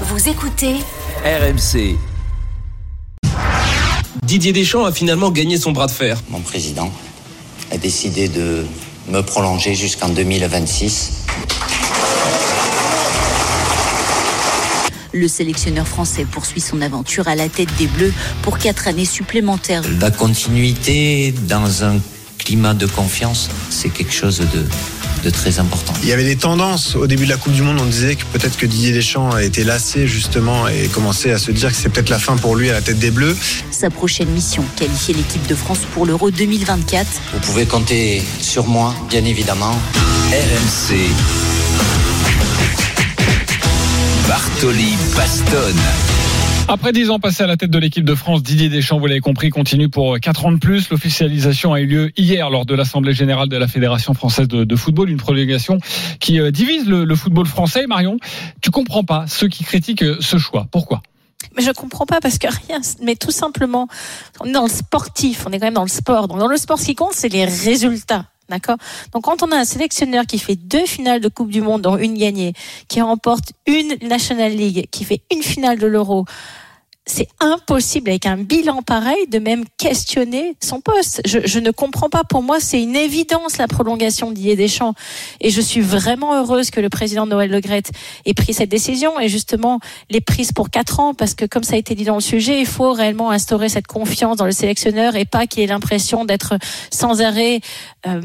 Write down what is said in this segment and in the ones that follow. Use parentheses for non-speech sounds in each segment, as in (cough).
Vous écoutez RMC. Didier Deschamps a finalement gagné son bras de fer. Mon président a décidé de me prolonger jusqu'en 2026. Le sélectionneur français poursuit son aventure à la tête des Bleus pour quatre années supplémentaires. La continuité dans un climat de confiance, c'est quelque chose de, de très important. Il y avait des tendances au début de la Coupe du Monde. On disait que peut-être que Didier Deschamps a été lassé justement et commençait à se dire que c'est peut-être la fin pour lui à la tête des Bleus. Sa prochaine mission, qualifier l'équipe de France pour l'Euro 2024. Vous pouvez compter sur moi, bien évidemment. RMC. Bartoli Bastonne. Après 10 ans passés à la tête de l'équipe de France, Didier Deschamps, vous l'avez compris, continue pour 4 ans de plus. L'officialisation a eu lieu hier lors de l'Assemblée générale de la Fédération française de, de football, une prolongation qui euh, divise le, le, football français. Marion, tu comprends pas ceux qui critiquent euh, ce choix. Pourquoi? Mais je comprends pas parce que rien, mais tout simplement, on est dans le sportif, on est quand même dans le sport. Donc dans le sport, ce qui compte, c'est les résultats. D'accord Donc quand on a un sélectionneur qui fait deux finales de Coupe du Monde, dont une gagnée, qui remporte une National League, qui fait une finale de l'Euro, c'est impossible avec un bilan pareil de même questionner son poste. Je, je ne comprends pas. Pour moi, c'est une évidence la prolongation d'Ier Deschamps. Et je suis vraiment heureuse que le président Noël Legrette ait pris cette décision et justement l'ait prise pour quatre ans parce que comme ça a été dit dans le sujet, il faut réellement instaurer cette confiance dans le sélectionneur et pas qu'il ait l'impression d'être sans arrêt euh,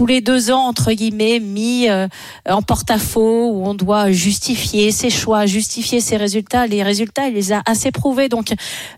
tous les deux ans entre guillemets mis euh, en porte-à-faux où on doit justifier ses choix, justifier ses résultats. Les résultats, il les a assez prouvés. Donc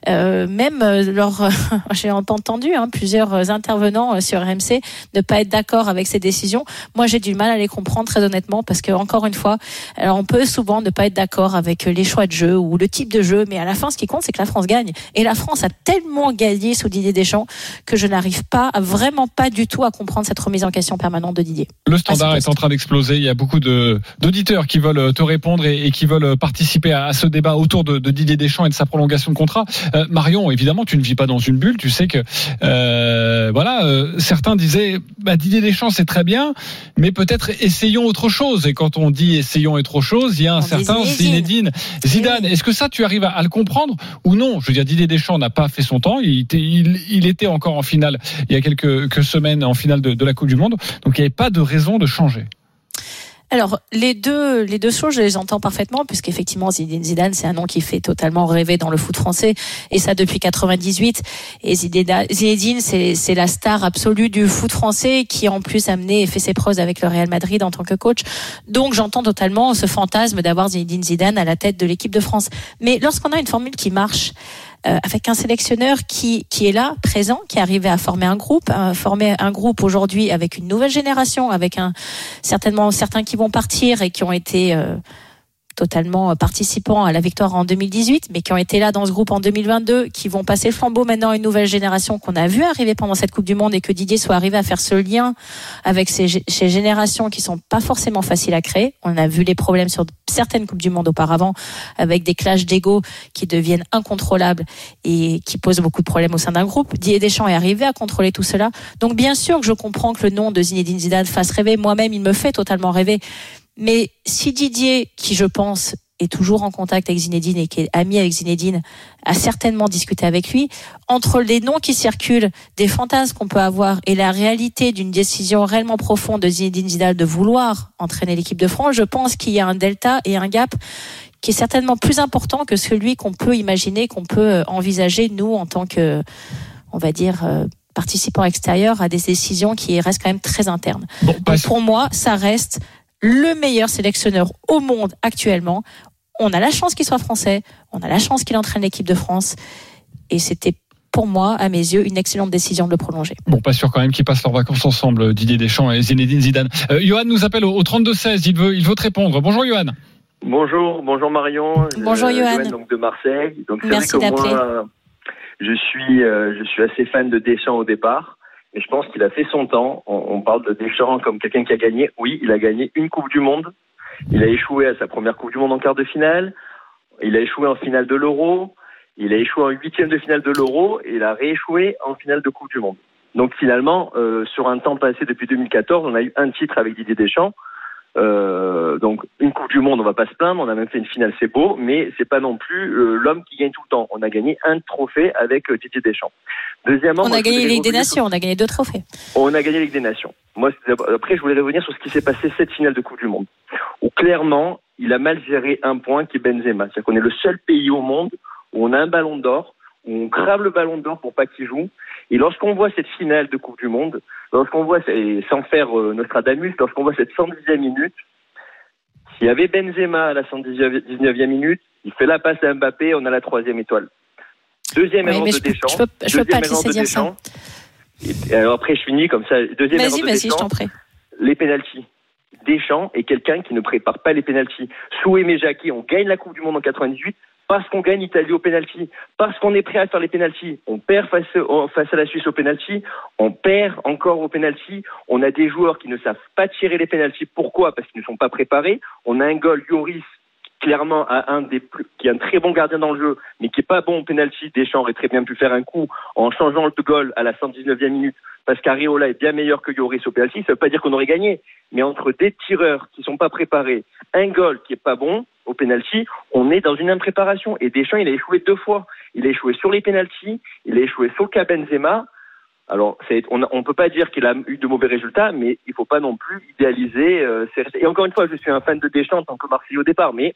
euh, même euh, lors, (laughs) j'ai entendu hein, plusieurs intervenants sur RMC ne pas être d'accord avec ces décisions. Moi, j'ai du mal à les comprendre très honnêtement parce que encore une fois, alors on peut souvent ne pas être d'accord avec les choix de jeu ou le type de jeu, mais à la fin, ce qui compte, c'est que la France gagne. Et la France a tellement gagné sous Didier Deschamps que je n'arrive pas, vraiment pas du tout à comprendre cette remise en question permanente de Didier. Le standard est en train d'exploser. Il y a beaucoup d'auditeurs qui veulent te répondre et, et, qui veulent participer à, ce débat autour de, de, Didier Deschamps et de sa prolongation de contrat. Euh, Marion, évidemment, tu ne vis pas dans une bulle. Tu sais que euh, voilà, euh, certains disaient bah, Didier Deschamps c'est très bien, mais peut-être essayons autre chose. Et quand on dit essayons autre chose, il y a un on certain Zinedine Zidane. Est-ce que ça tu arrives à, à, le comprendre ou non? Je veux dire, Didier Deschamps n'a pas fait son temps. Il était, il, il était encore en finale il y a quelques, quelques semaines en finale de, de la Coupe du Monde. Donc il n'y avait pas de raison de changer. Alors les deux les deux choses je les entends parfaitement puisqu'effectivement Zinedine Zidane c'est un nom qui fait totalement rêver dans le foot français et ça depuis 98 et Zinedine c'est la star absolue du foot français qui en plus a amené et fait ses preuves avec le Real Madrid en tant que coach. Donc j'entends totalement ce fantasme d'avoir Zinedine Zidane à la tête de l'équipe de France. Mais lorsqu'on a une formule qui marche euh, avec un sélectionneur qui, qui est là, présent, qui est arrivé à former un groupe, à former un groupe aujourd'hui avec une nouvelle génération, avec certainement certains qui vont partir et qui ont été euh, totalement participants à la victoire en 2018, mais qui ont été là dans ce groupe en 2022, qui vont passer le flambeau maintenant à une nouvelle génération qu'on a vu arriver pendant cette Coupe du Monde et que Didier soit arrivé à faire ce lien avec ces, ces générations qui sont pas forcément faciles à créer. On a vu les problèmes sur certaines Coupes du Monde auparavant avec des clashs d'ego qui deviennent incontrôlables et qui posent beaucoup de problèmes au sein d'un groupe. Didier Deschamps est arrivé à contrôler tout cela. Donc bien sûr que je comprends que le nom de Zinedine Zidane fasse rêver. Moi-même, il me fait totalement rêver. Mais si Didier, qui je pense est toujours en contact avec Zinedine et qui est ami avec Zinedine, a certainement discuté avec lui, entre les noms qui circulent, des fantasmes qu'on peut avoir et la réalité d'une décision réellement profonde de Zinedine Zidane de vouloir entraîner l'équipe de France, je pense qu'il y a un delta et un gap qui est certainement plus important que celui qu'on peut imaginer, qu'on peut envisager, nous, en tant que, on va dire, participants extérieurs à des décisions qui restent quand même très internes. Bon, Donc pour moi, ça reste le meilleur sélectionneur au monde actuellement. On a la chance qu'il soit français, on a la chance qu'il entraîne l'équipe de France. Et c'était pour moi, à mes yeux, une excellente décision de le prolonger. Bon, pas sûr quand même qu'ils passent leurs vacances ensemble, Didier Deschamps et Zinedine Zidane. Euh, Johan nous appelle au, 32-16, il veut, il veut te répondre. Bonjour Johan. Bonjour, bonjour Marion. Bonjour euh, Johan. donc de Marseille. Donc, Merci d'appeler. Je suis, euh, je suis assez fan de Deschamps au départ. Et je pense qu'il a fait son temps. On, parle de Deschamps comme quelqu'un qui a gagné. Oui, il a gagné une Coupe du Monde. Il a échoué à sa première Coupe du Monde en quart de finale. Il a échoué en finale de l'Euro. Il a échoué en huitième de finale de l'Euro. Et il a rééchoué en finale de Coupe du Monde. Donc finalement, euh, sur un temps passé depuis 2014, on a eu un titre avec Didier Deschamps. Euh, donc une Coupe du Monde, on va pas se plaindre, on a même fait une finale, c'est beau, mais c'est pas non plus euh, l'homme qui gagne tout le temps. On a gagné un trophée avec euh, Didier Deschamps. Deuxièmement, On moi, a gagné Ligue des sur- Nations, on a gagné deux trophées. On a gagné Ligue des Nations. Moi, après, je voulais revenir sur ce qui s'est passé cette finale de Coupe du Monde, où clairement, il a mal géré un point qui est Benzema. C'est-à-dire qu'on est le seul pays au monde où on a un ballon d'or, où on crave le ballon d'or pour pas qu'il joue. Et lorsqu'on voit cette finale de Coupe du Monde, lorsqu'on voit, et sans faire euh, Nostradamus, lorsqu'on voit cette 110e minute, s'il y avait Benzema à la 119e minute, il fait la passe à Mbappé, on a la troisième étoile. Deuxième Oui, erreur de Deschamps. je peux- je peux pas te laisser dire ça. Deschamps. Et, alors après, je finis comme ça. Deuxième erreur de je Deschamps t'en prie. les pénalties. Deschamps est quelqu'un qui ne prépare pas les pénalties. Souhait Jacquet, on gagne la Coupe du Monde en 98 parce qu'on gagne l'Italie au pénalty, parce qu'on est prêt à faire les pénalties. On perd face, à la Suisse au pénalty, on perd encore au pénalty. On a des joueurs qui ne savent pas tirer les pénalties. Pourquoi? Parce qu'ils ne sont pas préparés. On a un goal, Yoris, clairement à un des plus, qui est un très bon gardien dans le jeu, mais qui est pas bon au penalty. Deschamps aurait très bien pu faire un coup en changeant le goal à la 119e minute, parce qu'Areola est bien meilleur que Yoris au penalty. Ça veut pas dire qu'on aurait gagné, mais entre des tireurs qui sont pas préparés, un goal qui est pas bon au penalty, on est dans une impréparation. Et Deschamps, il a échoué deux fois. Il a échoué sur les penalties, il a échoué sur le cas Benzema. Alors, on ne peut pas dire qu'il a eu de mauvais résultats, mais il faut pas non plus idéaliser. euh, et encore une fois, je suis un fan de Deschamps en tant que Marseillais au départ, mais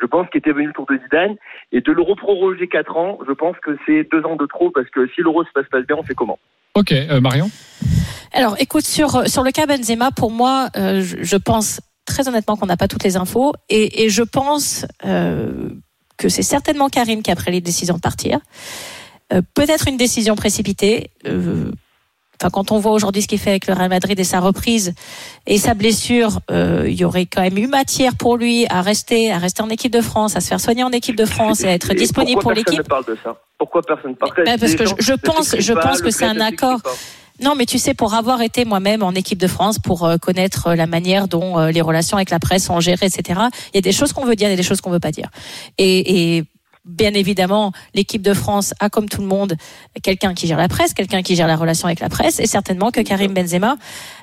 je pense qu'il était venu le tour de Zidane et de l'euro proroger 4 ans, je pense que c'est deux ans de trop parce que si l'euro se passe pas bien, on fait comment? Ok, euh, Marion? Alors, écoute, sur, sur le cas Benzema, pour moi, euh, je, je pense très honnêtement qu'on n'a pas toutes les infos et, et je pense euh, que c'est certainement Karim qui a pris les décisions de partir. Euh, Peut-être une décision précipitée. Euh, Enfin, quand on voit aujourd'hui ce qu'il fait avec le Real Madrid et sa reprise et sa blessure, euh, il y aurait quand même eu matière pour lui à rester, à rester en équipe de France, à se faire soigner en équipe de France et à être Et disponible pour pourquoi personne l'équipe. ne parle de ça? Pourquoi personne ne parle Mais- parce que gens je- pense- je pas, pense que c'est un accord. Non, mais tu sais, pour avoir été moi-même en équipe de France, pour euh, connaître euh, la manière dont les relations avec la presse sont gérées, etc., il y a des choses qu'on veut dire, il y a des choses qu'on veut pas dire. Et, et bien évidemment, l'équipe de France a, comme tout le monde, quelqu'un qui gère la presse, quelqu'un qui gère la relation avec la presse, et certainement que Karim Benzema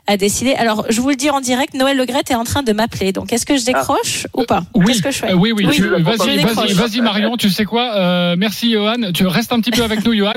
a décidé. Alors, je vous le dis en direct, Noël Legrette est en train de m'appeler. Donc, est-ce que je décroche ou pas Oui, Qu'est-ce que je fais euh, oui, oui. Oui, je Vas-y, vas-y, vas-y, Marion. Tu sais quoi Euh, Merci, Johan. Tu restes un petit peu avec nous, Johan.